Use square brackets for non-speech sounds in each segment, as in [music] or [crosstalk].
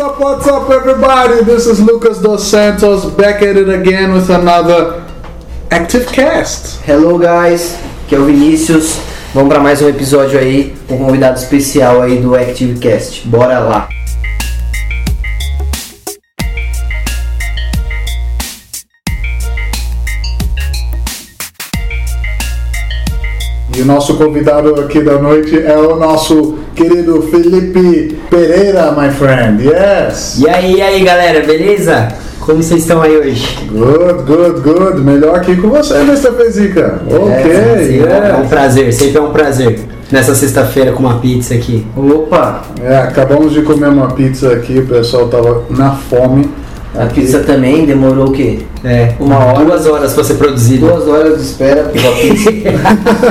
up, what's up, everybody? This is Lucas Dos Santos back at it again with another Active Cast. Hello guys, que é o Vinícius. Vamos para mais um episódio aí com um convidado especial aí do ActiveCast. Bora lá. E o nosso convidado aqui da noite é o nosso querido Felipe Pereira, my friend. Yes. E aí, e aí, galera, beleza? Como vocês estão aí hoje? Good, good, good. Melhor aqui com você, Mr. Pezica. Ok, Sim, É um yes. prazer, sempre é um prazer. Nessa sexta-feira com uma pizza aqui. Opa, É, acabamos de comer uma pizza aqui, o pessoal tava na fome. A pizza também demorou o quê? É, Uma hora. Duas horas pra ser produzida. Duas horas de espera pela pizza. [laughs]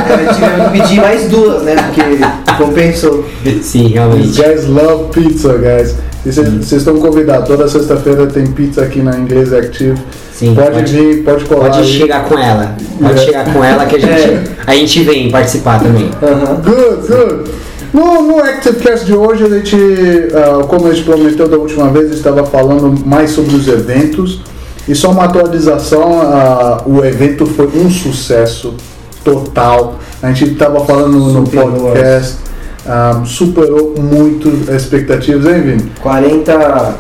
É, tivemos que pedir mais duas, né? Porque compensou. Sim, realmente. guys love pizza, guys. E Vocês estão convidados. Toda sexta-feira tem pizza aqui na Inglês Active. Sim, pode, pode- vir, pode colar. Pode aí. chegar com ela. Pode É. chegar com ela que a gente, a gente vem participar também. Aham. Good, good. No, no ActiveCast de hoje, a gente, ah, como a gente prometeu da última vez, estava falando mais sobre os eventos. E só uma atualização, ah, o evento foi um sucesso total. A gente estava falando no Superou podcast, ah, superou muito as expectativas, hein, Vini? 40,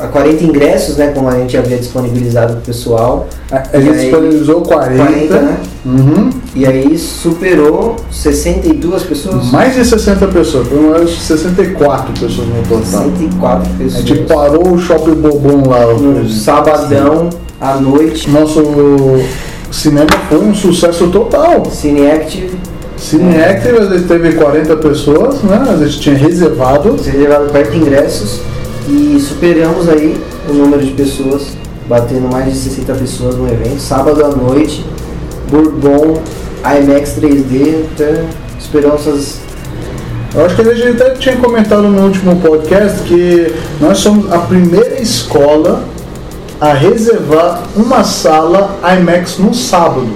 a 40 ingressos, né? Como a gente havia disponibilizado pro pessoal. A, a gente aí, disponibilizou 40. 40, né? Uhum. E aí superou 62 pessoas. Mais de 60 pessoas, pelo menos 64 pessoas no total. 64 A pessoas. gente parou o Shopping Bobon lá. No sabadão à noite. Nosso cinema foi um sucesso total. Cine Active, Cine Active, a gente teve 40 pessoas, né? A gente tinha reservado. levaram perto ingressos e superamos aí o número de pessoas, batendo mais de 60 pessoas no evento. Sábado à noite, Bourbon, IMAX 3D, então esperanças. Eu acho que a gente até tinha comentado no último podcast que nós somos a primeira escola a reservar uma sala IMAX no sábado.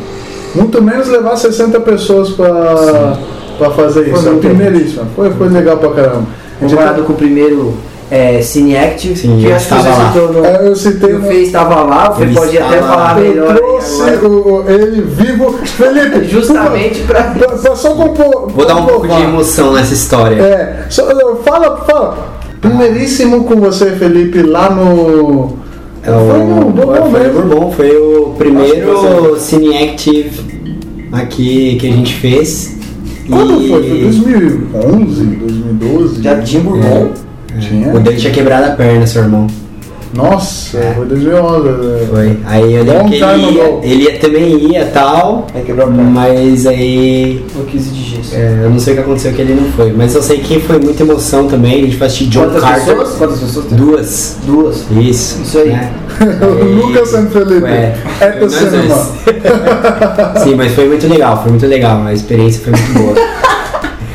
Muito menos levar 60 pessoas para fazer Foi isso. É a primeiríssima. Foi, foi legal pra caramba. Comparado com o primeiro é, Cine Active, Sim, que eu acho que você lá. citou no. É, eu citei no- Fê estava lá, você pode até estava falar lá. melhor. Eu aí trouxe agora. o, ele vivo. Felipe, [laughs] Justamente pra só compor. Vou dar um pouco de emoção nessa história. É, só, fala, fala. Primeiríssimo com você, Felipe, lá no. É Foi o, foi, mesmo. o Bourbon, foi o primeiro Cine Active aqui que a gente fez. Quando E- foi? Foi 2011, 2012? Já tinha Bourbon. Tinha? O dele tinha quebrado a perna, seu irmão. Nossa, É. foi 2011. né? Foi. Aí eu lembro que ele ia, ele ia- também ia tal, Aí quebrou a perna. mas aí Ou 15 de gesso. é, eu não sei o que aconteceu que ele não foi. Mas eu sei que foi muita emoção também, a gente foi assistir John Quantas Carter. pessoas? Quantas pessoas tem? Duas. Duas. Isso. Isso aí. [laughs] O Lucas and Felipe. É, É do cinema. [laughs] Sim, mas foi muito legal, foi muito legal. A experiência foi muito boa. [laughs]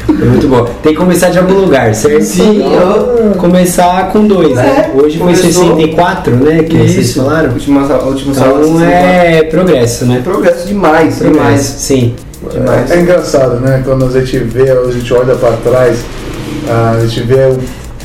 Foi muito boa. Tem que começar de algum lugar, certo? Sim, eu- Começar com dois, né? É, Hoje foi começou- 64, né? Que vocês Isso. falaram. Última, última sala Então é progresso, né? progresso demais, Progresso, demais. sim. demais. É engraçado, né? Quando a gente vê, a gente olha para trás, a gente vê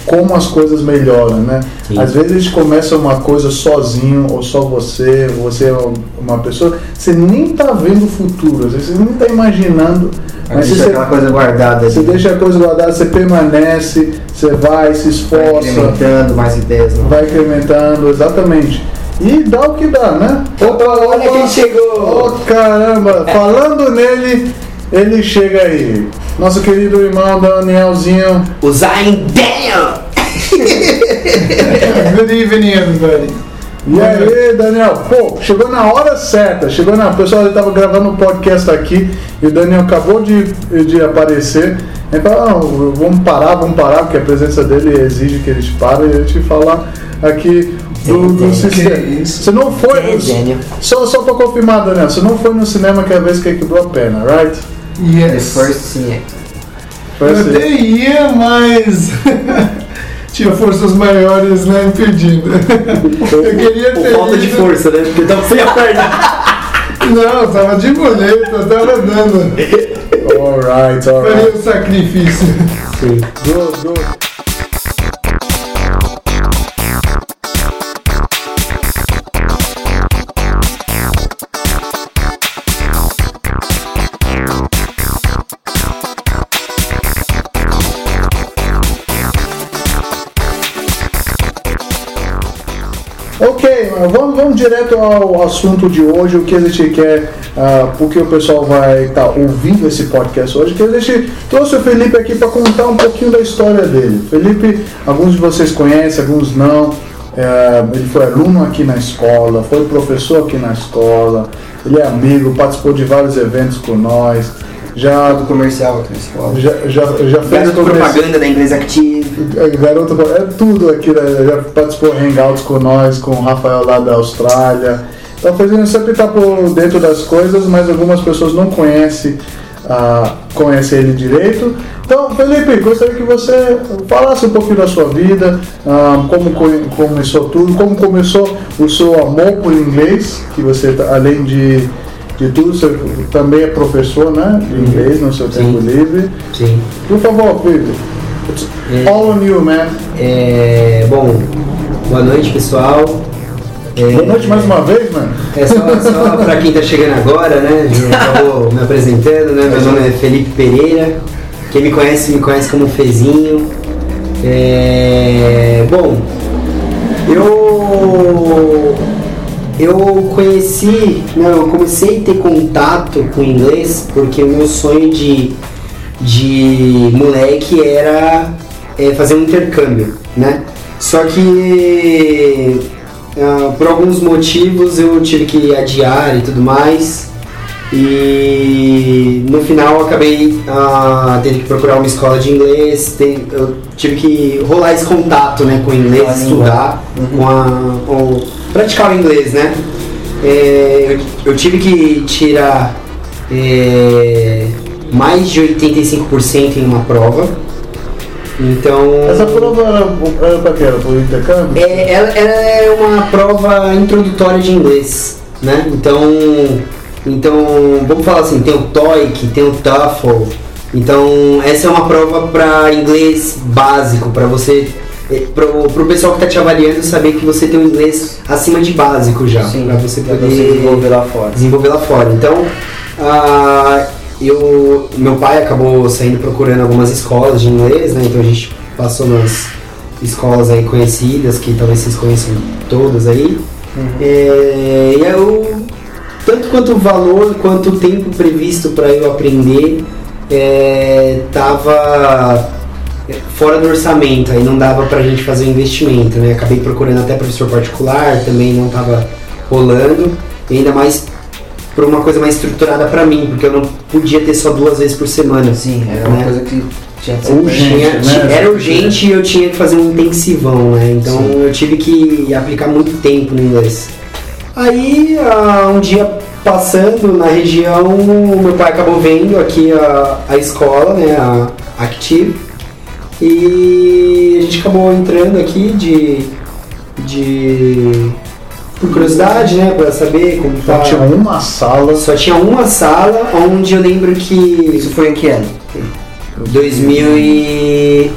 como as coisas melhoram, né? Sim. Às vezes a gente começa uma coisa sozinho, ou só você, você é uma pessoa, você nem tá vendo o futuro, às vezes você nem tá imaginando, mas Deixa você, aquela coisa guardada você deixa a coisa guardada, você permanece, você vai, se Vai esforça, incrementando mais ideias. Não. vai incrementando, exatamente. E dá o que dá, né? Opa, olha quem chegou! Oh, caramba! Falando nele, ele chega aí. Nosso querido irmão Danielzinho. O Zayn Daniel! [laughs] Good evening, everybody. E aí, Daniel? Pô, chegou na hora certa. Chegou na. O pessoal estava gravando um podcast aqui e o Daniel acabou de, de aparecer. Ele falou: ah, vamos parar, vamos parar, porque a presença dele exige que a gente pare e a gente falar aqui do, do sistema. Que isso? Você não foi. É, Daniel. Só, só pra confirmar, Daniel, você não foi no cinema que é a vez que quebrou a perna, right? The Yes. first sim. Foi Eu assim. até ia, mas [laughs] tinha forças maiores né, impedindo. [laughs] Eu queria Por ter falta de força, né? Porque tava sem a perna. [laughs] Não, tava de muleta, tava dando. [laughs] Alright, Faria alright. o sacrifício. Good, good. Vamos, vamos direto ao assunto de hoje, o que a gente quer, uh, porque o pessoal vai estar tá ouvindo esse podcast hoje, que a gente trouxe o Felipe aqui para contar um pouquinho da história dele. Felipe, alguns de vocês conhecem, alguns não. É, ele foi aluno aqui na escola, foi professor aqui na escola, ele é amigo, participou de vários eventos com nós. Já do comercial aqui na escola. Já, já, já fez Garoto propaganda da Inglês Active. É, Garoto, é tudo aqui, né? já participou de hangouts com nós, com o Rafael lá da Austrália. Então, fazendo sempre estar por dentro das coisas, mas algumas pessoas não conhecem, ah, ele direito. Então, Felipe, gostaria que você falasse um pouquinho da sua vida, ah, como co começou tudo, como começou o seu amor por inglês, que você, além de de tudo, você também é professor né, de inglês no seu tempo Sim. livre. Sim. Por favor, Felipe. É. all on you, man. É, bom, boa noite pessoal. É, Boa noite mais uma vez, mano. É só, só pra quem tá chegando agora, né? Já acabou me apresentando, né? Meu nome é Felipe Pereira. Quem me conhece, me conhece como Fezinho. É, bom, eu eu conheci, não, eu comecei a ter contato com inglês porque o meu sonho de, de moleque era é, fazer um intercâmbio, né? Só que ah, por alguns motivos eu tive que adiar e tudo mais. E no final eu acabei ah, tendo que procurar uma escola de inglês, tem- eu tive que rolar esse contato né, com o inglês, Com a língua. estudar, com a, com- praticar o inglês, né? É, eu, eu tive que tirar é, mais de 85% em uma prova. Então. Essa prova era, era pra quê? Era pro intercâmbio? É, ela, ela é uma prova introdutória de inglês, né? Então, então vamos falar assim, tem o TOEIC, tem o TOEFL. Então, essa é uma prova para inglês básico, para você é, pro, pro pessoal que tá te avaliando saber que você tem um inglês acima de básico já, Sim, para você pra poder você desenvolver lá fora. desenvolver lá fora. Então, ah, eu, meu pai acabou saindo procurando algumas escolas de inglês, né? Então a gente passou nas escolas aí conhecidas, que talvez vocês conheçam todas aí. É, e eu, tanto quanto o valor quanto o tempo previsto para eu aprender, é, tava fora do orçamento, aí não dava pra gente fazer o investimento, né? Acabei procurando até professor particular, também não tava rolando, e ainda mais por uma coisa mais estruturada pra mim, porque eu não podia ter só duas vezes por semana. Sim, era uma Né? coisa que tinha que ser Urgente. Tinha- né? Era urgente e eu tinha que fazer um intensivão, né? Então Sim. eu tive que aplicar muito tempo no inglês. Aí, ah, um dia passando na região, meu pai acabou vendo aqui a, a escola, né? A Active. E a gente acabou entrando aqui de. de. Por curiosidade, né? Pra saber como Só tá. tinha uma sala. Só tinha uma sala onde eu lembro que. Isso foi em que ano? 2000 e...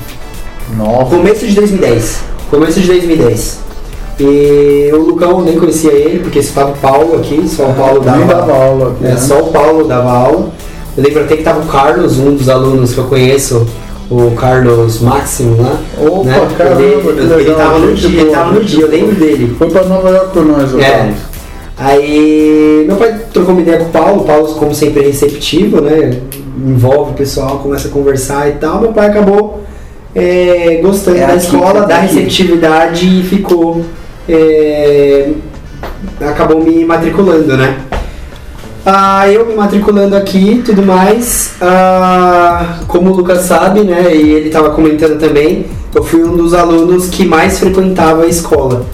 Nova. Começo de 2010. Começo de 2010. E o Lucão eu nem conhecia ele, porque só tava o Paulo aqui, só o Paulo dava, dava aula aqui. é, né? só o Paulo dava aula. Eu lembro até que tava o Carlos, um dos alunos que eu conheço, o Carlos Máximo lá. Opa, né? caramba, ele, que ele legal, tava no dia, ele tava no dia, eu lembro dele. Foi pra Nova York com nós, É. Aí meu pai trocou uma ideia com o Paulo, o Paulo como sempre é receptivo, né? Envolve o pessoal, começa a conversar e tal. Meu pai acabou é, gostando É da aqui, escola, é da receptividade e ficou. é, acabou me matriculando, né? Ah, eu me matriculando aqui tudo mais. Ah, como o Lucas sabe, né? E ele estava comentando também, eu fui um dos alunos que mais frequentava a escola.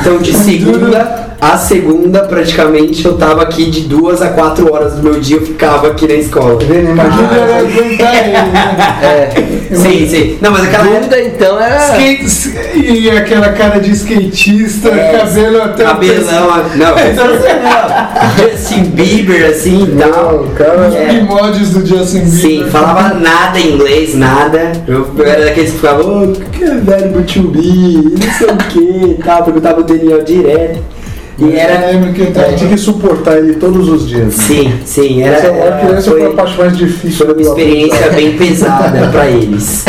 Então de [laughs] segunda a segunda, praticamente, eu tava aqui de duas a quatro horas do meu dia, eu ficava aqui na escola. Ele, né? É. Sim, sim. Não, mas aquela. Dúvida então era. Skate, e aquela cara de skatista, cabelo até Cabelão, não, [laughs] não, Justin Bieber, assim e tal. Cara. Os É. do Justin Bieber. Sim, falava nada em inglês, nada. Eu, eu era daqueles que ficavam, ô, que é be, não sei o que e tal, perguntava o Daniel direto. E era. Eu lembro que eu. Tinha que suportar ele todos os dias. Sim, sim, era. Essa é a era- criança foi a foi, parte mais difícil foi uma experiência [laughs] bem pesada pra eles.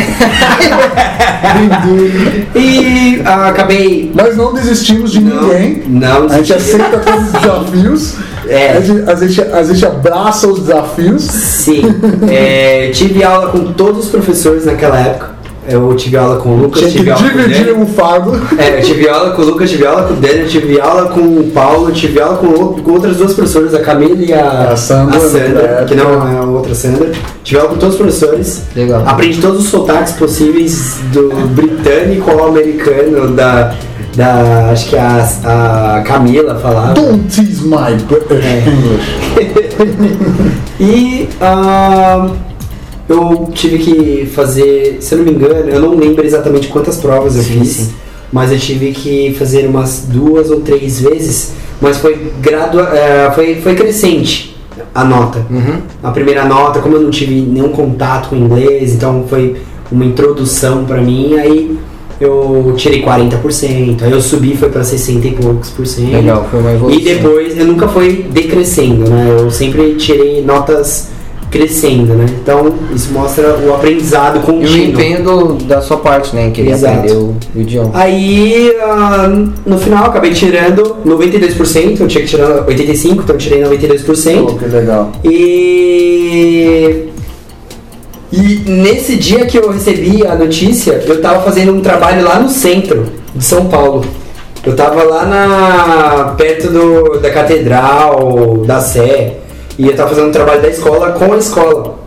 E ah, acabei. Mas não desistimos de Não, ninguém. não A gente aceita todos os desafios. É. A, gente, a, gente, a gente abraça os desafios. Sim, é, tive aula com todos os professores naquela época. Eu tive aula com o Lucas, Tinha tive aula com o Daniel. o fardo. É, eu tive aula com o Lucas, tive aula com o Daniel, tive aula com o Paulo, tive aula com, com outras duas professoras, a Camila e a, A Sandra, é, que não é a outra Sandra. Tive aula com todos os professores. Legal. Aprendi todos os sotaques possíveis do britânico ao americano, da, da acho que a, a Camila falava. Don't tease my British É. English. [laughs] E ah, eu tive que fazer, se eu não me engano, eu não lembro exatamente quantas provas eu Sim, fiz, sim. mas eu tive que fazer umas duas ou três vezes, mas foi gradua, eh, foi, foi crescente a nota. Uhum. A primeira nota, como eu não tive nenhum contato com inglês, então foi uma introdução pra mim, aí eu tirei 40%, aí eu subi foi pra 60 e poucos por cento. Legal, foi uma evolução. E depois eu nunca fui decrescendo, né? Eu sempre tirei notas crescendo, né? Então isso mostra o aprendizado E o contínuo. empenho do- da sua parte, né? Em querer Exato. aprender o, idioma. Aí ah, no final acabei tirando 92%, eu tinha que tirar 85%, então eu tirei 92%. Pô, que legal. E. E nesse dia que eu recebi a notícia, eu tava fazendo um trabalho lá no centro de São Paulo. Eu tava lá na perto do, da catedral, da Sé, e eu tava fazendo um trabalho da escola com a escola.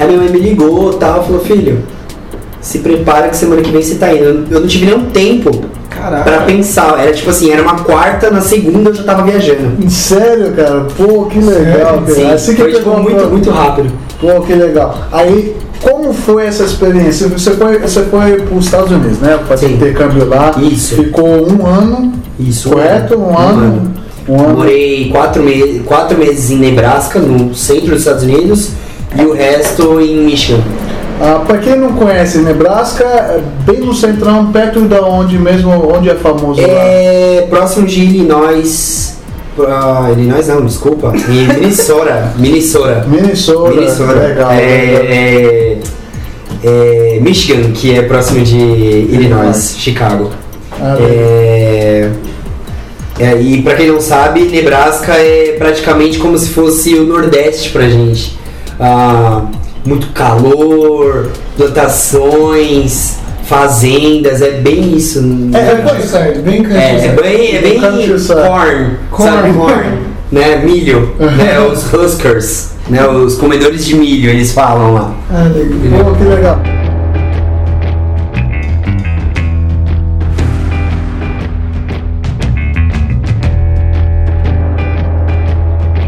Aí minha mãe me ligou e tal, falou, filho, se prepara que semana que vem você tá indo. Eu não tive nenhum tempo Caraca. pra pensar. Era tipo assim, era uma quarta, na segunda eu já tava viajando. Sério, cara? Pô, que legal. cara. Sim, Assim que foi tipo, muito, muito rápido. Pô, que legal. Aí, como foi essa experiência? Você foi, você foi para os Estados Unidos, né? Fazer Sim. intercâmbio lá. Isso. Ficou um ano, Isso. correto? Um, ano. Um ano. Morei quatro, me quatro meses em Nebraska, no centro dos Estados Unidos, e o resto em Michigan. Ah, para quem não conhece, Nebraska, é bem no centrão, perto da onde mesmo, onde é famoso lá. É próximo de Illinois. ah, Illinois não, desculpa. Em Minnesota. [laughs] Minnesota. Minnesota, Minnesota. legal. É, é, é Michigan, que é próximo de Illinois, Chicago. Ah, É, é, e pra quem não sabe, Nebraska é praticamente como se fosse o Nordeste pra gente. Ah, muito calor, plantações, fazendas, é bem isso. É, É countryside, bem É, é countryside. bem, é bem Countryside. corn, Corn. sabe corn, né, milho, né, os huskers, né, os comedores de milho, eles falam lá. Ah, legal. Pô, que legal.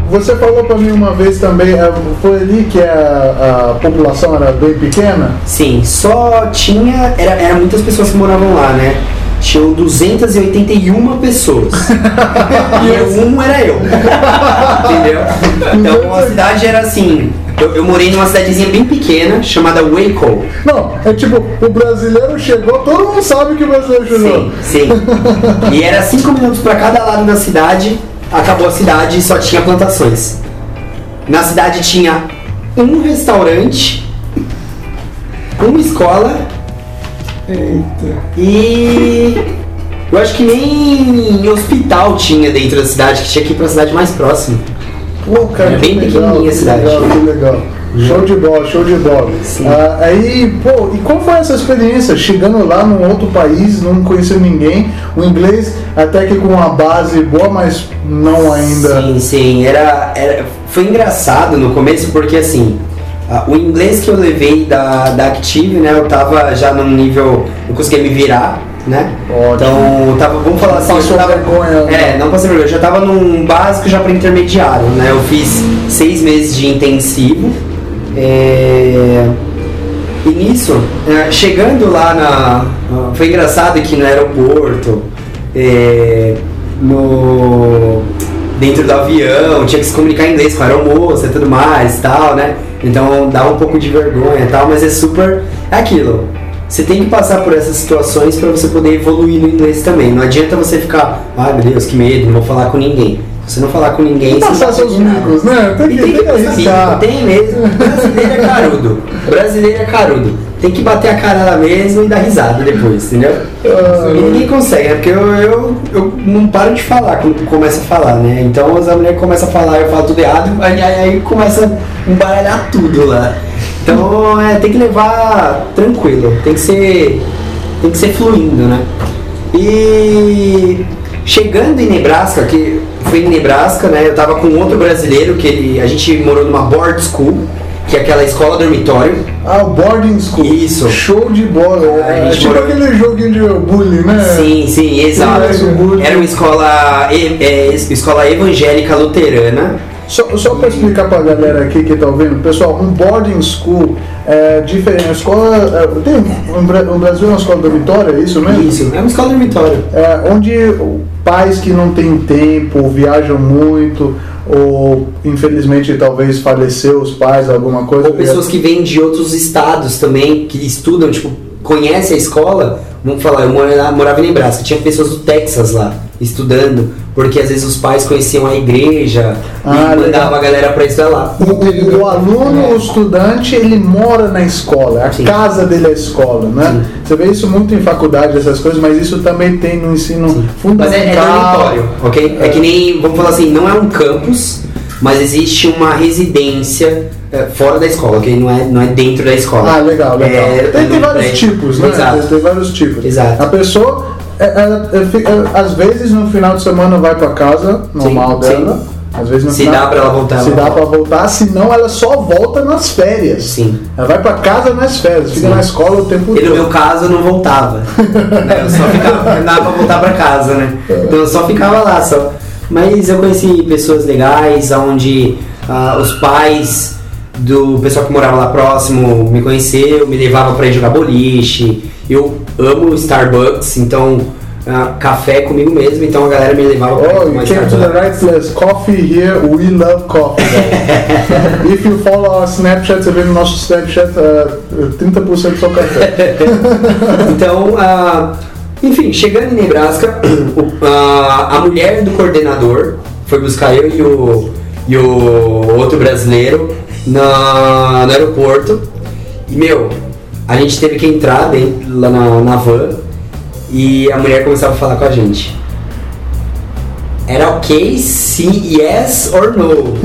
Você falou pra mim uma vez também, eh, foi ali que a, a população era bem pequena? Sim, só tinha. Era, era muitas pessoas que moravam lá, né? Tinham 281 pessoas. [laughs] e eu, um era eu. Entendeu? Então a cidade era assim. Eu, eu morei numa cidadezinha bem pequena chamada Waco. Não, é tipo, o brasileiro chegou, todo mundo sabe que o brasileiro chegou. Sim, sim. E era 5 minutos pra cada lado da cidade. Acabou a cidade e só tinha plantações. Na cidade tinha um restaurante, uma escola Eita. E eu acho que nem hospital tinha dentro da cidade, que tinha que ir pra cidade mais próxima. Pô, cara, É que bem legal, pequenininha a que cidade. legal, que legal. Show de bola, show de bola. Ah, aí, pô, e qual foi essa experiência? Chegando lá num outro país, não conhecendo ninguém, o inglês até que com uma base boa, mas não ainda. Sim, sim. Era, era, foi engraçado no começo porque assim, o inglês que eu levei da, da Active, né, eu tava já num nível. Eu conseguia me virar, né? Ótimo. Então, eu tava, vamos falar assim, eu Passou tava, vergonha, né? É, não passei vergonha, eu já tava num básico já para intermediário, né? Eu fiz seis meses de intensivo. É, E nisso, é, chegando lá na. Foi engraçado que no aeroporto, é, no, dentro do avião, tinha que se comunicar em inglês com a aeromoça e tudo mais tal, né? Então dá um pouco de vergonha e tal, mas é super. É aquilo. você tem que passar por essas situações para você poder evoluir no inglês também. Não adianta você ficar, ai meu Deus, que medo, não vou falar com ninguém. Você não falar com ninguém, você Passar seus micos, né? Tem E que, tem que tem que tem mesmo. Brasileiro é carudo. Brasileiro é carudo. Tem que bater a cara lá mesmo e dar risada depois, entendeu? Ah, E ninguém consegue, né? Porque eu, eu, eu não paro de falar quando começa a falar, né? Então as mulheres começam a falar, eu falo tudo errado, aí, aí, aí começa a embaralhar tudo lá. Então é, tem que levar tranquilo, tem que ser. Tem que ser fluindo, né? E chegando em Nebraska, que foi em Nebraska, né? Eu tava com outro brasileiro que ele, a gente morou numa board school, que é aquela escola dormitório. Ah, o boarding school. Isso. Show de bola. A É gente tipo aquele joguinho de bullying, né? Sim, sim, exato. Bullying. Era uma escola, é, escola evangélica luterana. Só, só para explicar pra galera aqui que tá ouvindo, pessoal, um boarding school é diferente. A escola. é, tem no Brasil é uma escola dormitória, é isso mesmo? Isso, é uma escola dormitório. É, onde pais que não têm tempo, ou viajam muito, ou infelizmente talvez faleceu os pais, alguma coisa. Ou pessoas que vêm de outros estados também, que estudam, tipo, conhecem a escola. Vamos falar, eu morava, morava em Nebraska, tinha pessoas do Texas lá, estudando, porque às vezes os pais conheciam a igreja Ah, e legal. mandavam a galera pra estudar lá. O, o- aluno, o estudante, ele mora na escola, a Sim. casa dele é a escola, né? Sim. Você vê isso muito em faculdade, essas coisas, mas isso também tem no ensino Mas fundamental. é, é dormitório, ok? É. que nem, vamos falar assim, não é um campus, mas existe uma residência é, fora da escola, ok? Não é, não é dentro da escola. Ah, legal, legal. É, tem, tem é, vários é, tipos, né? Exato. Tem vários tipos. Exato. A pessoa, é, é, às vezes no final de semana vai pra casa normal Sim, dela. Às vezes Se final, dá pra ela voltar, Se ela dá pra voltar, senão ela só volta nas férias. Sim. Ela vai pra casa nas férias, fica Sim. na escola o tempo E no todo. meu caso eu não voltava. [laughs] né? Eu só ficava, não dava pra voltar pra casa, né? Então eu só ficava lá só. Mas eu conheci pessoas legais, onde ah, os pais do pessoal que morava lá próximo me conheceu, me levava pra ir jogar boliche. Eu amo Starbucks, então ah, café comigo mesmo, então a galera me levava pra Oh, you came to the right place. Coffee here, we love coffee. [laughs] If you follow our Snapchat, você vê no nosso Snapchat uh, 30% só café. [laughs] Então, ah, enfim, chegando em Nebraska, ah, a mulher do coordenador foi buscar eu e o, e o outro brasileiro na, no aeroporto. E, meu, a gente teve que entrar dentro, lá na, na van e a mulher começava a falar com a gente. Era ok, sim, yes or no.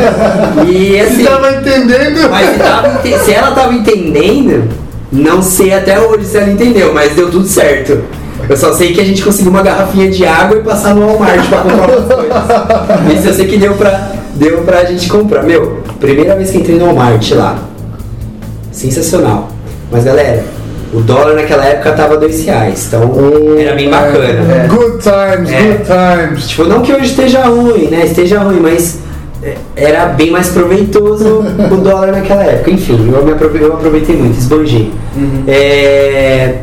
[laughs] e assim. Você tava entendendo? Mas se, tava se ela tava entendendo, não sei até hoje se ela entendeu, mas deu tudo certo. Eu só sei que a gente conseguiu uma garrafinha de água e passar no Walmart pra comprar umas coisas. [laughs] Isso eu sei que deu pra, deu pra gente comprar. Meu, primeira vez que entrei no Walmart lá. Sensacional. Mas galera, o dólar naquela época tava dois reais, então era bem bacana. É. Good times, É. good times. Tipo, não que hoje esteja ruim, né? Esteja ruim, mas é, era bem mais proveitoso [laughs] o dólar naquela época. Enfim, eu, me aprove- eu aproveitei muito, esbanjei. É,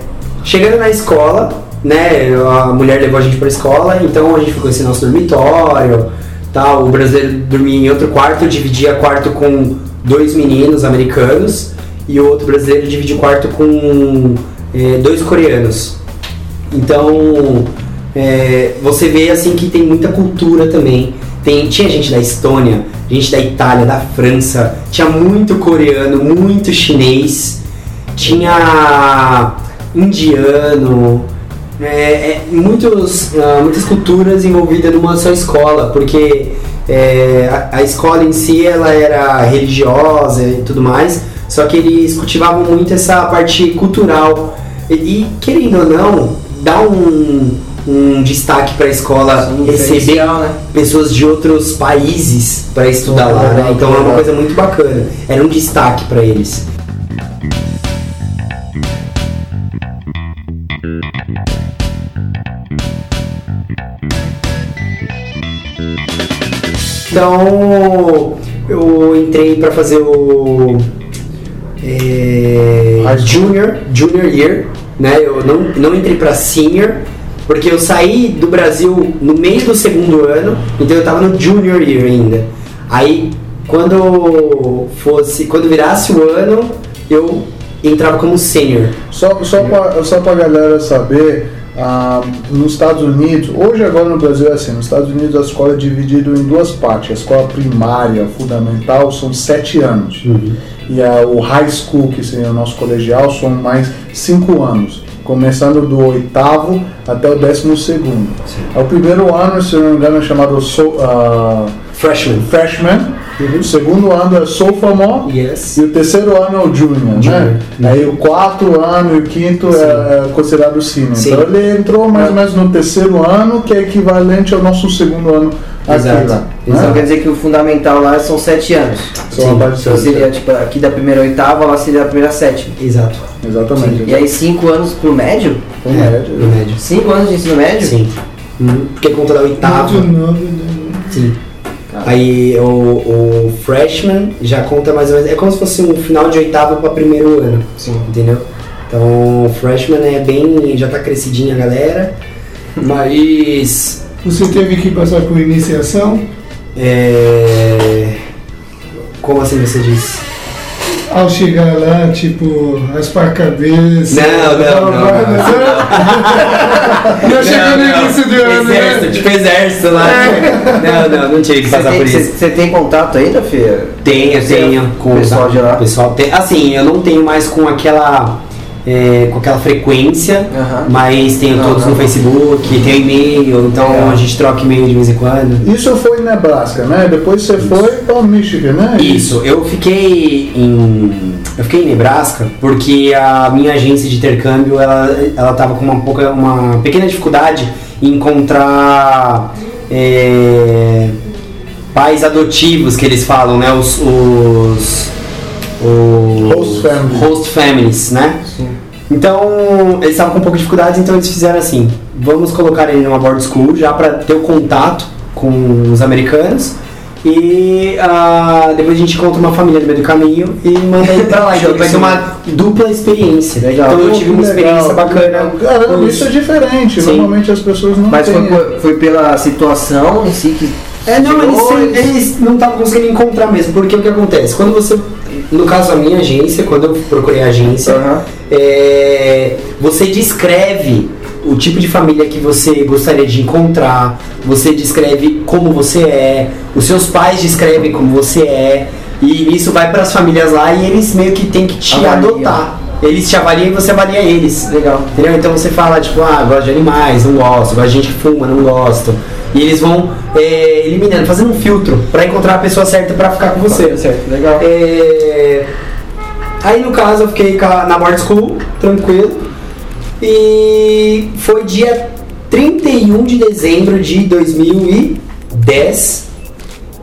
chegando na escola, né? A mulher levou a gente pra escola, então a gente ficou esse nosso dormitório, tal. O brasileiro dormia em outro quarto, dividia quarto com dois meninos americanos e o outro brasileiro dividia quarto com é, dois coreanos. Então, é, você vê assim que tem muita cultura também. Tem, tinha gente da Estônia, gente da Itália, da França, tinha muito coreano, muito chinês, tinha indiano, é, é, muitos, ah, muitas culturas envolvidas numa só escola, porque é, a, a escola em si ela era religiosa e tudo mais, só que eles cultivavam muito essa parte cultural e, e, querendo ou não, dá um, um destaque para a escola Sim, receber né? pessoas de outros países para estudar Oh, lá, né? legal, Então é uma legal. coisa muito bacana. Era um destaque para eles. Então eu entrei para fazer o é. Junior, Junior Year, né? Eu não, não entrei para Senior, porque eu saí do Brasil no meio do segundo ano, então eu tava no Junior Year ainda. Aí quando fosse, quando virasse o ano, eu entrava como sênior. Só, só para só pra galera saber, ah, nos Estados Unidos, hoje agora no Brasil é assim, nos Estados Unidos a escola é dividida em duas partes. A escola primária, fundamental, são sete anos. E a, o high school, que seria o nosso colegial, são mais cinco anos. Começando do oitavo até o décimo segundo. O primeiro ano, se não me engano, é chamado so, ah, Freshman. freshman. O segundo ano é sophomore. Yes. E o terceiro ano é o junior, Junior. né? Aí o quarto ano e o quinto é, é considerado senior. Sim. Então ele entrou mais ou menos no terceiro ano, que é equivalente ao nosso segundo ano Exato. lá. Então né? quer dizer que o fundamental lá são sete anos. Parte Então seria tipo aqui da primeira oitava, lá seria da primeira sétima. Exato. Exatamente. E aí cinco anos pro médio? Com É, média. no médio. Cinco anos de ensino médio? Sim. Uhum. Porque conta da oitava. Muito Aí o, o freshman já conta mais ou menos. É como se fosse um final de oitava para primeiro ano. Sim. Entendeu? Então o freshman é bem. já tá crescidinha a galera. Mas. Você teve que passar por iniciação É. Como assim você disse? Ao chegar lá, tipo, raspar a cabeça. Não, não, não, não. mas é- Já chegou no início do ano, Exército, né? tipo exército lá. Não, não, não tive que Você passar tem, por você- isso. você tem contato ainda, Fê? Tenho, Você- tenho. Com o pessoal de lá? Pessoal tem, assim, eu não tenho mais com aquela. É, com aquela frequência, Aham. mas tenho Não, todos não. no Facebook, tenho e-mail, então a gente troca e-mail de vez em quando. Isso foi em Nebraska, né? Depois você foi para Michigan, né? Isso, eu fiquei em. Eu fiquei em Nebraska porque a minha agência de intercâmbio ela, ela tava com uma, pouca, uma pequena dificuldade em encontrar é, pais adotivos que eles falam, né? Os. os os Host family. host families, né? Então, eles estavam com um pouco de dificuldades, então eles fizeram assim: vamos colocar ele numa board school já para ter o contato com os americanos. E ah, depois a gente encontra uma família no meio do caminho e manda ele pra lá. [laughs] Então vai ser uma dupla experiência. Legal. Então eu tive uma legal. experiência bacana. Caramba, com isso é diferente. Sim. Normalmente as pessoas não Mas têm. foi, foi pela situação em si que. É, não, eles, eles não estavam conseguindo encontrar mesmo, porque o que acontece? Quando você. No caso da minha agência, quando eu procurei a agência, Aham. É, você descreve o tipo de família que você gostaria de encontrar, você descreve como você é, os seus pais descrevem como você é, e isso vai para as famílias lá e eles meio que tem que te Avalia. adotar. Eles te avaliam e você avalia eles. Legal. Entendeu? Então você fala, tipo, ah, gosto de animais, não gosto, gosto de gente que fuma, não gosto. E eles vão é, eliminando, fazendo um filtro para encontrar a pessoa certa para ficar com você. Certo, legal. É, Aí no caso eu fiquei na Board School, tranquilo. E foi dia 31 de dezembro de 2010.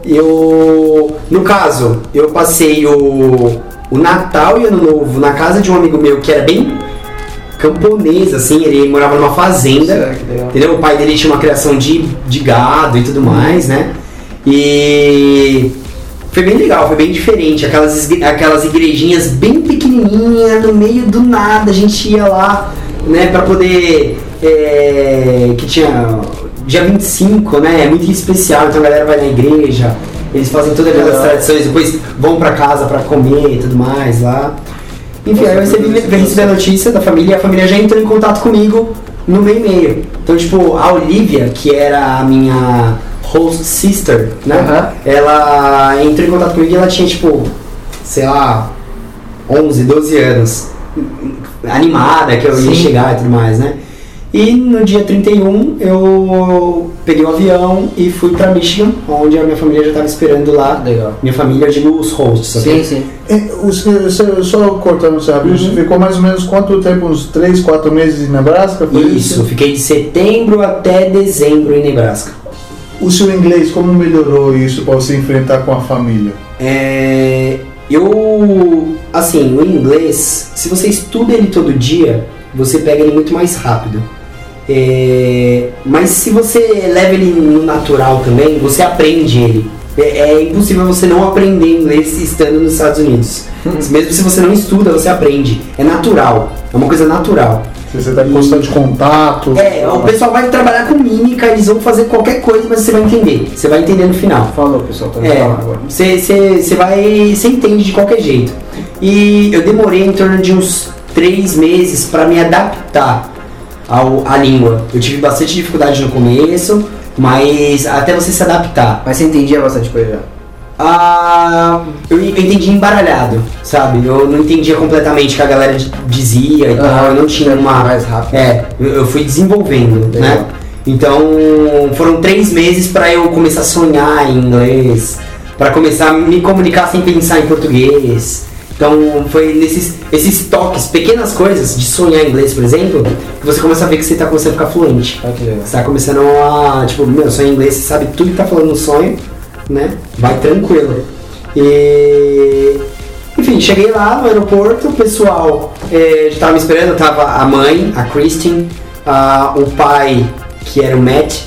Eu. No caso, eu passei o, o Natal e Ano Novo na casa de um amigo meu que era bem camponês, assim, ele morava numa fazenda. Legal. Entendeu? O pai dele tinha uma criação de, de gado e tudo mais, né? E foi bem legal, foi bem diferente. Aquelas, aquelas igrejinhas bem pequenininhas, no meio do nada, a gente ia lá, né, pra poder. é, que tinha. Dia 25, né? É muito especial, então a galera vai na igreja, eles fazem todas aquelas tradições, depois vão pra casa pra comer e tudo mais lá. Enfim, aí eu recebi, recebi a notícia da família e a família já entrou em contato comigo no meu e-mail. Então, tipo, a Olivia, que era a minha host sister, né? Ela entrou em contato comigo e ela tinha, tipo, sei lá, 11, 12 anos. Animada que eu ia Sim. chegar e tudo mais, né? E no dia 31 eu peguei o avião e fui pra Michigan, onde a minha família já estava esperando lá. Legal. Minha família, eu digo os hosts, ok? Sim, sim. É, Você, você- só cortando, sabe? Você ficou mais ou menos quanto tempo? Uns 3, 4 meses em Nebraska? Foi Isso, fiquei de setembro até dezembro em Nebraska. O seu inglês, como melhorou isso para você enfrentar com a família? É, eu, assim, o inglês, se você estuda ele todo dia, você pega ele muito mais rápido. É, mas se você leva ele no natural também, você aprende ele. É, é impossível você não aprender inglês estando nos Estados Unidos. Mesmo se você não estuda, você aprende. É natural. É uma coisa natural. Você está em constante contato. É, o pessoal vai trabalhar com mímica, eles vão fazer qualquer coisa, mas você vai entender. Você vai entender no final. Falou, pessoal, tá É, agora. você você vai. Você entende de qualquer jeito. E eu demorei em torno de uns três meses para me adaptar ao, à língua. Eu tive bastante dificuldade no começo, mas até você se adaptar. Mas você entendia bastante coisa já. Ah, eu en- eu entendi embaralhado, sabe? Eu não entendia completamente o que a galera dizia e tal, eu não tinha uma. mais rápido. É, eu fui desenvolvendo, Legal. né? Então foram três meses pra eu começar a sonhar em inglês, pra começar a me comunicar sem pensar em português. Então foi nesses esses toques, pequenas coisas de sonhar em inglês, por exemplo, que você começa a ver que você tá começando a ficar fluente. Legal. Você tá começando a, tipo, meu, sonho em inglês, você sabe tudo que tá falando no sonho, né? Vai tranquilo. E. Enfim, cheguei lá no aeroporto, o pessoal eh, já tava me esperando, tava a mãe, a Christine, a, o pai, que era o Matt,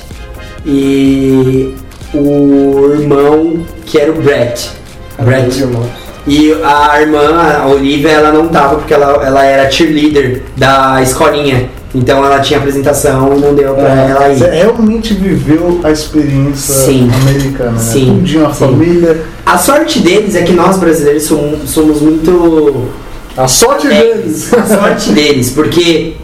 e o irmão, que era o Brett. Brett. Meus irmãos. E a irmã, a Olivia, ela não tava porque ela, ela era cheerleader da escolinha. Então ela tinha apresentação e não deu pra ela ir. Você realmente viveu a experiência Sim. americana, né? Sim. Tudinho, a Sim. família. A sorte deles é que nós brasileiros somos, somos muito. A sorte deles. A sorte [laughs] deles, porque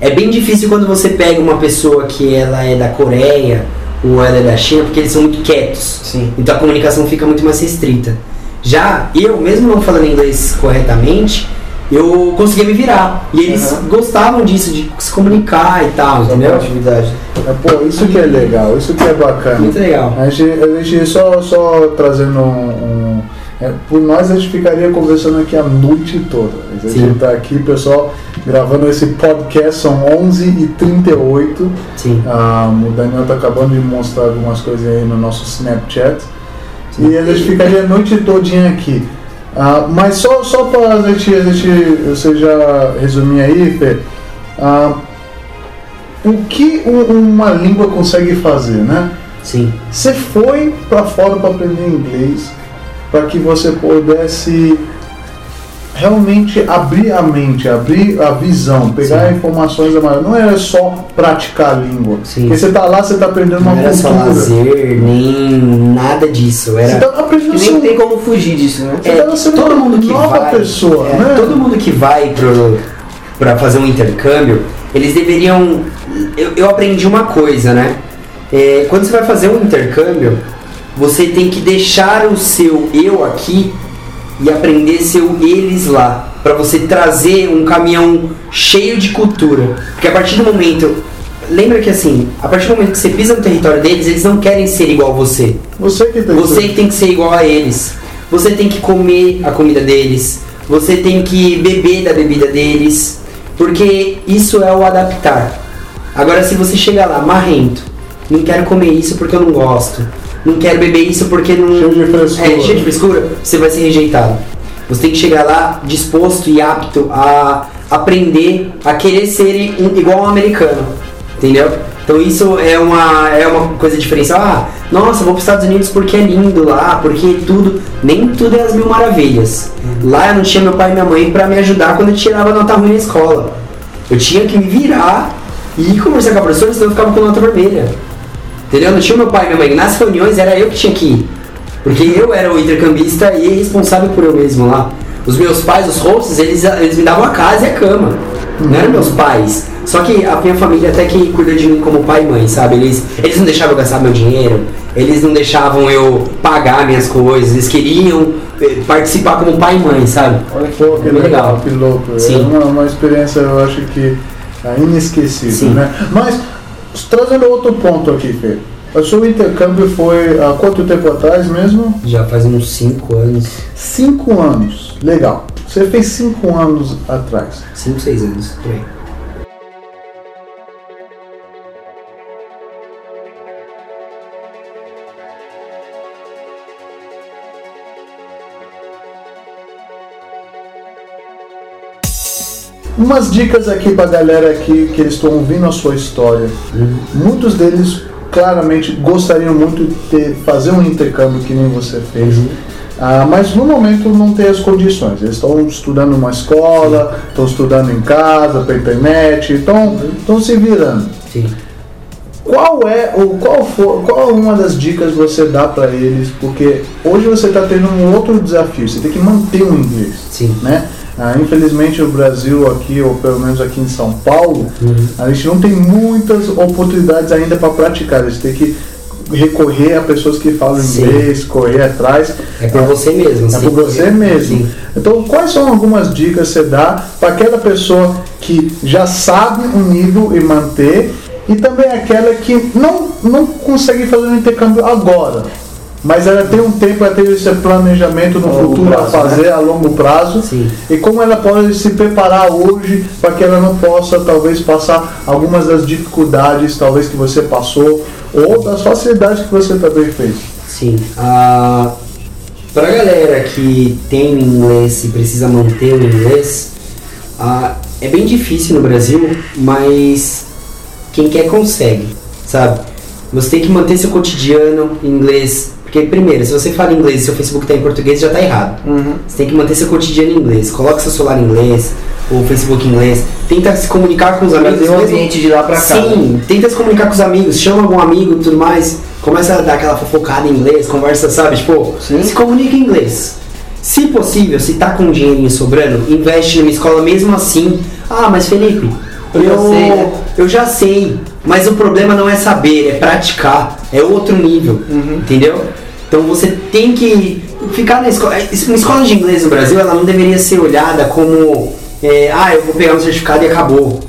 é bem difícil quando você pega uma pessoa que ela é da Coreia ou ela é da China, porque eles são muito quietos. Sim. Então a comunicação fica muito mais restrita. Já eu, mesmo não falando inglês corretamente, eu conseguia me virar. E eles Aham. gostavam disso, de se comunicar e tal, entendeu? atividade. É, Pô, isso que é legal, isso que é bacana. Muito legal. A gente, a gente só, só trazendo um. um- é, por nós a gente ficaria conversando aqui a noite toda. A gente Sim. está aqui, pessoal, gravando esse podcast, são 11h38. Sim. Ah, o Daniel tá acabando de mostrar algumas coisas aí no nosso Snapchat. E a gente ficaria a noite todinha aqui. Ah, mas só, só para a gente, a gente, você já resumir aí, Fê, ah, o que um- uma língua consegue fazer, né? Sim. Você foi para fora para aprender inglês, para que você pudesse realmente abrir a mente, abrir a visão, pegar Sim. informações a maior. Não era só praticar a língua. Sim. Porque você tá lá, você tá aprendendo uma Não era só lazer, nem nada disso. Você Era. tá aprendendo nem tem como fugir disso, né? Você É, tá sendo todo mundo que nova vai, pessoa, é, né? todo mundo que vai pro, pra fazer um intercâmbio, eles deveriam. Eu, eu aprendi uma coisa, né? É, quando você vai fazer um intercâmbio, você tem que deixar o seu eu aqui e aprender seu eles lá. Pra você trazer um caminhão cheio de cultura. Porque a partir do momento. Lembra que assim, a partir do momento que você pisa no território deles, eles não querem ser igual a você. Você que tem Você que tem que ser igual a eles. Você tem que comer a comida deles. Você tem que beber da bebida deles. Porque isso é o adaptar. Agora, se você chegar lá marrento, não quero comer isso porque eu não gosto. Não quero beber isso porque não. Cheio de frescura. É, cheio de frescura, você vai ser rejeitado. Você tem que chegar lá disposto e apto a aprender a querer ser igual um americano. Entendeu? Então isso é uma, é uma coisa diferencial. Ah, nossa, vou para os Estados Unidos porque é lindo lá, porque tudo. Nem tudo é as mil maravilhas. Lá eu não tinha meu pai e minha mãe para me ajudar quando eu tirava nota ruim na escola. Eu tinha que me virar e conversar com a professora, senão eu ficava com nota vermelha. Entendeu? Não tinha meu pai e minha mãe. Nas reuniões era eu que tinha que ir. Porque eu era o intercambista e responsável por eu mesmo lá. Os meus pais, os hosts, eles, eles me davam a casa e a cama. Não eram meus pais. Só que a minha família até que cuida de mim como pai e mãe, sabe? Eles, eles não deixavam eu gastar meu dinheiro, eles não deixavam eu pagar minhas coisas, eles queriam eh, participar como pai e mãe, sabe? Olha que, pô, que Bem legal, legal. que louco. É Sim. uma, uma experiência, eu acho que é inesquecível, Sim. né? Mas, trazendo outro ponto aqui, Fê. O seu intercâmbio foi há quanto tempo atrás mesmo? Já faz uns 5 anos, Cinco anos. Legal. Você fez cinco anos atrás. 5, 6 anos, por aí. Umas dicas aqui pra galera aqui que eles estão ouvindo a sua história. Muitos deles claramente gostariam muito de ter, fazer um intercâmbio que nem você fez. Ah, mas no momento não tem as condições. Eles estão estudando numa escola, estão estudando em casa, pela internet, estão estão se virando. Sim. Qual é ou qual for, qual é uma das dicas você dá para eles? Porque hoje você está tendo um outro desafio. Você tem que manter o inglês, Sim. né? Ah, infelizmente o Brasil aqui, ou pelo menos aqui em São Paulo, Uhum. a gente não tem muitas oportunidades ainda para praticar. A gente tem que recorrer a pessoas que falam Sim. inglês, correr atrás. É por você mesmo. É por você mesmo. Sim. Então, quais são algumas dicas que você dá para aquela pessoa que já sabe um nível e manter, e também aquela que não, não consegue fazer um intercâmbio agora, mas ela tem um tempo, ela tem esse planejamento no A longo futuro prazo, a fazer a longo prazo, Sim. e como ela pode se preparar hoje para que ela não possa, talvez, passar algumas das dificuldades, talvez, que você passou, ou das facilidades que você também fez. Sim. Ah, pra galera que tem inglês e precisa manter o inglês, ah, é bem difícil no Brasil, mas quem quer consegue, sabe? Você tem que manter seu cotidiano em inglês. Porque, primeiro, se você fala inglês e seu Facebook tá em português, já tá errado. Uhum. Você tem que manter seu cotidiano em inglês. Coloca seu celular em inglês, ou Facebook em inglês. Tenta se comunicar com os amigos. O mesmo- ambiente de lá pra cá. né? Sim, tenta se comunicar com os amigos, chama algum amigo e tudo mais, começa a dar aquela fofocada em inglês, conversa, sabe? Tipo, Sim. se comunica em inglês. Se possível, se tá com um dinheirinho sobrando, investe numa escola mesmo assim. Ah, mas Felipe, Eu eu, já sei, né? eu já sei, mas o problema não é saber, é praticar, é outro nível, Uhum. entendeu? Então você tem que ficar na escola. Uma escola de inglês no Brasil, ela não deveria ser olhada como, é, ah, eu vou pegar um certificado e acabou,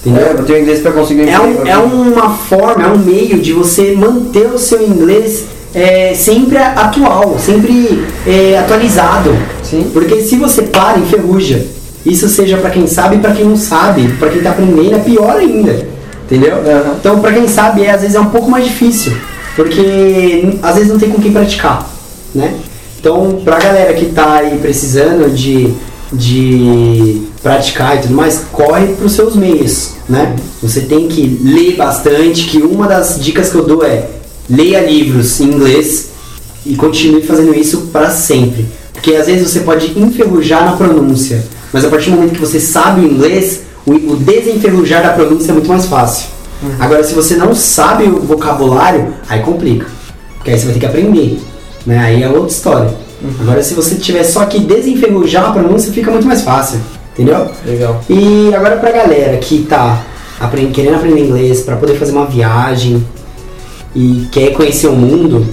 entendeu? É, eu tenho inglês pra conseguir É, um- é aqui. uma forma, é um meio de você manter o seu inglês é, sempre atual, sempre é, atualizado. Sim. Porque se você para, enferruja. Isso seja pra quem sabe e pra quem não sabe. Pra quem tá aprendendo é pior ainda. Entendeu? Aham. Então, pra quem sabe, é, às vezes é um pouco mais difícil. Porque às vezes não tem com quem praticar. Né? Então, pra galera que tá aí precisando de, de praticar e tudo mais, corre pros seus meios. Né? Você tem que ler bastante. Que uma das dicas que eu dou é leia livros em inglês e continue fazendo isso para sempre. Porque às vezes você pode enferrujar na pronúncia, mas a partir do momento que você sabe o inglês, o, o desenferrujar da pronúncia é muito mais fácil. Agora, se você não sabe o vocabulário, aí complica. Porque aí você vai ter que aprender. Né? Aí é outra história. Agora, se você tiver só que desenferrujar a pronúncia, fica muito mais fácil. Entendeu? Legal. E agora pra galera que tá aprend- querendo aprender inglês para poder fazer uma viagem e quer conhecer o mundo,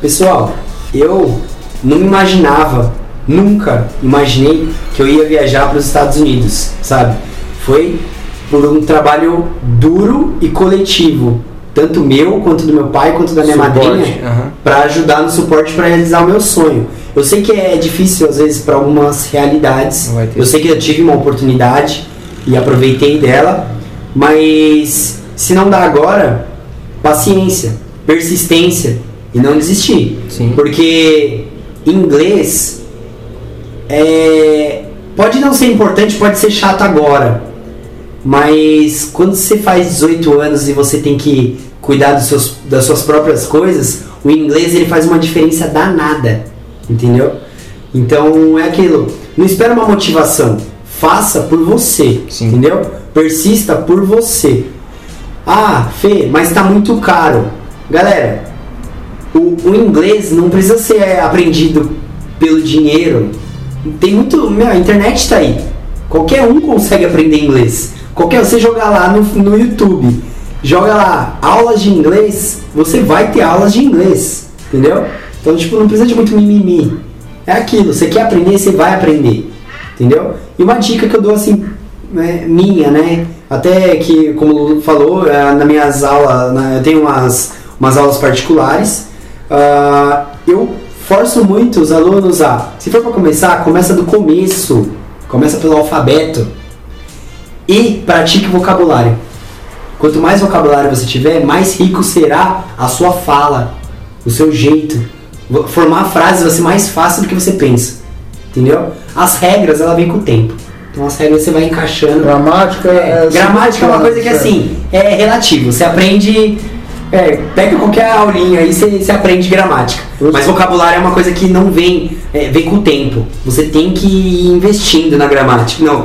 pessoal, eu não me imaginava, nunca imaginei que eu ia viajar para os Estados Unidos, sabe? Foi por um trabalho duro e coletivo, tanto meu quanto do meu pai quanto da minha Suporte, madrinha aham. para ajudar no suporte para realizar o meu sonho. Eu sei que é difícil às vezes para algumas realidades. Eu sei que eu tive uma oportunidade e aproveitei dela, mas se não dá agora, paciência, persistência e não desistir. Sim. Porque inglês é, pode não ser importante, pode ser chato agora. Mas quando você faz 18 anos e você tem que cuidar dos seus, das suas próprias coisas, o inglês ele faz uma diferença danada, entendeu? Então é aquilo. Não espera uma motivação, faça por você, Sim. entendeu? Persista por você. Ah, Fê, mas tá muito caro. Galera, o, o inglês não precisa ser aprendido pelo dinheiro. Tem muito. Meu, a internet tá aí. Qualquer um consegue aprender inglês. Qualquer você jogar lá no, no YouTube, joga lá aulas de inglês, você vai ter aulas de inglês. Entendeu? Então, tipo, não precisa de muito mimimi. É aquilo, você quer aprender, você vai aprender. Entendeu? E uma dica que eu dou assim, né, minha, né? Até que, como o Lulu falou, eh, nas minhas aulas, na- eu tenho umas, umas aulas particulares. ah, eu forço muito os alunos a, se for para começar, começa do começo, começa pelo alfabeto e pratique vocabulário. Quanto mais vocabulário você tiver, mais rico será a sua fala, o seu jeito. Formar frases vai ser mais fácil do que você pensa. Entendeu? As regras, ela vem com o tempo. Então as regras você vai encaixando. Gramática É, é. gramática é uma coisa que é. assim, é relativo. Você aprende É, pega qualquer aulinha aí, você aprende gramática. Mas vocabulário é uma coisa que não vem, é, vem com o tempo. Você tem que ir investindo na gramática. Não,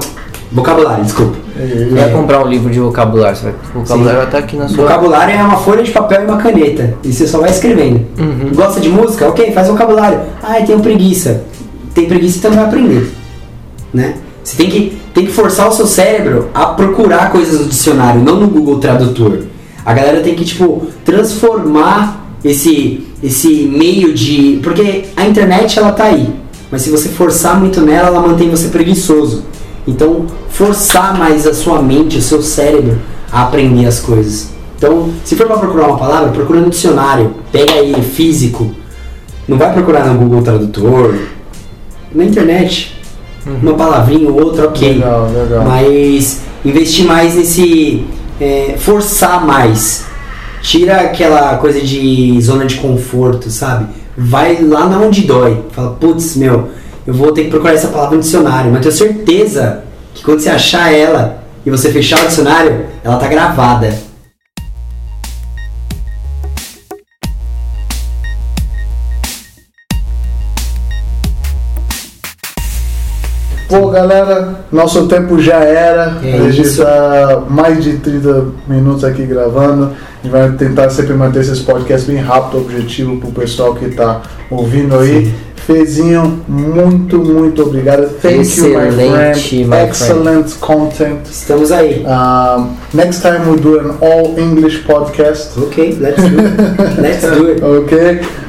vocabulário, desculpa. E- Você vai comprar um livro de vocabulário, você vai, o vocabulário vai estar aqui na sua. Vocabulário é uma folha de papel e uma caneta. E você só vai escrevendo. Uhum. Gosta de música? Ok, faz vocabulário. Ah, tenho preguiça. Tem preguiça, então não vai aprender. Né? Você tem que, tem que forçar o seu cérebro a procurar coisas no dicionário, não no Google Tradutor. A galera tem que, tipo, transformar esse, esse meio de. Porque a internet ela tá aí. Mas se você forçar muito nela, ela mantém você preguiçoso. Então, forçar mais a sua mente, o seu cérebro a aprender as coisas. Então, se for para procurar uma palavra, procura no dicionário. Pega aí físico. Não vai procurar no Google Tradutor. Na internet. Uma palavrinha ou outra, ok. Legal, legal. Mas investir mais nesse. É, forçar mais. Tira aquela coisa de zona de conforto, sabe? Vai lá na onde dói. Fala, putz, meu, eu vou ter que procurar essa palavra no dicionário. Mas tenho certeza que quando você achar ela e você fechar o dicionário, ela tá gravada. Pô, galera, nosso tempo já era. É a gente está mais de 30 minutos aqui gravando. A gente vai tentar sempre manter esses podcasts bem rápido, objetivo pro pessoal que tá ouvindo aí. Sim. Fezinho, muito, muito obrigado. Thank you, my Excelente, friend. my Excellent content. Estamos aí. Um, next time we'll do an all English podcast. Ok, let's do it. Let's do it. [laughs] Ok?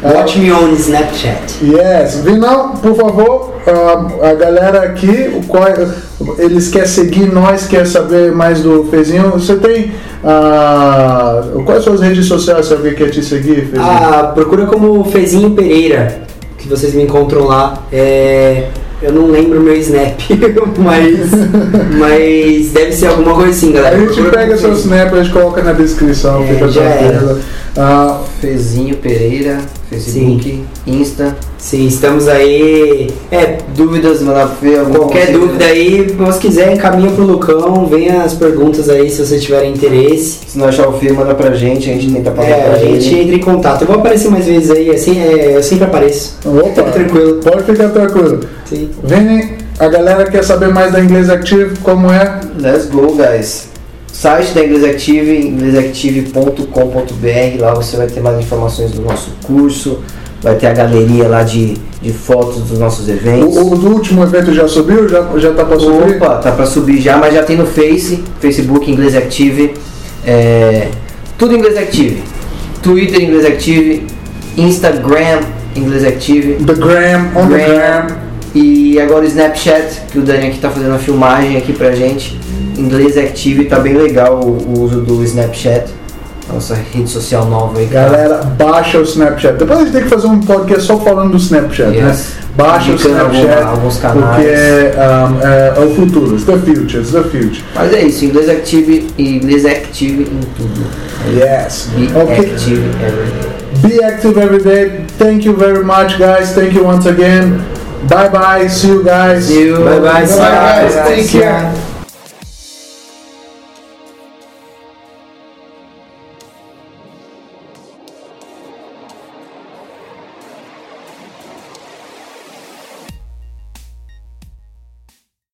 Uh, Watch me on Snapchat. Yes. Vinão, por favor, ah, a galera aqui, o qual, eles querem seguir nós, quer saber mais do Fezinho. Você tem. ah, quais são as redes sociais se alguém quer te seguir, Fezinho? Ah, procura como Fezinho Pereira, que vocês me encontram lá. É, eu não lembro o meu Snap, [laughs] mas, mas deve ser alguma coisa assim, galera. a gente Procura pega seu snap, a gente coloca na descrição, É, fica já tranquilo. Ah, Fezinho Pereira, Facebook, Insta. Sim, estamos aí. É, Dúvidas, mandar pro Fê, algum qualquer dúvida aí, se você quiser, encaminha pro Lucão, venha as perguntas aí se vocês tiverem interesse. Se não achar o Fê, manda pra gente, a gente tenta passar É, pra a gente ele. entra em contato. Eu vou aparecer mais vezes aí, assim, é, eu sempre apareço. opa, Fica tranquilo. pode ficar tranquilo. Sim. Vini, a galera quer saber mais da Inglês Active, como é? Let's go, guys. Site da Inglês Active, inglesactive.com.br. Lá você vai ter mais informações do nosso curso. Vai ter a galeria lá de, de fotos dos nossos eventos. O, o do último evento já subiu? Já, já tá pra subir? Opa, tá pra subir já, mas já tem no Face, Facebook Inglês Active, é, tudo Inglês Active, Twitter Inglês Active, Instagram Inglês Active, The Gram, on the Gram. E agora o Snapchat, que o Dani aqui tá fazendo a filmagem aqui pra gente, Inglês Active, tá bem legal o, o uso do Snapchat, nossa rede social nova aí. Galera, baixa o Snapchat. Depois a gente tem que fazer um podcast só falando do Snapchat, né? Yes. Baixa o Snapchat. alguma- alguns canais. Porque um, é, é o futuro. It's the future. It's the future. Mas é isso, Inglês Active e Inglês Active em tudo. Yes. Be Okay. active everyday. Be active every day. Thank you very much, guys. Thank you once again. Bye bye. See you guys. See you. Bye bye, Bye, guys. Take care.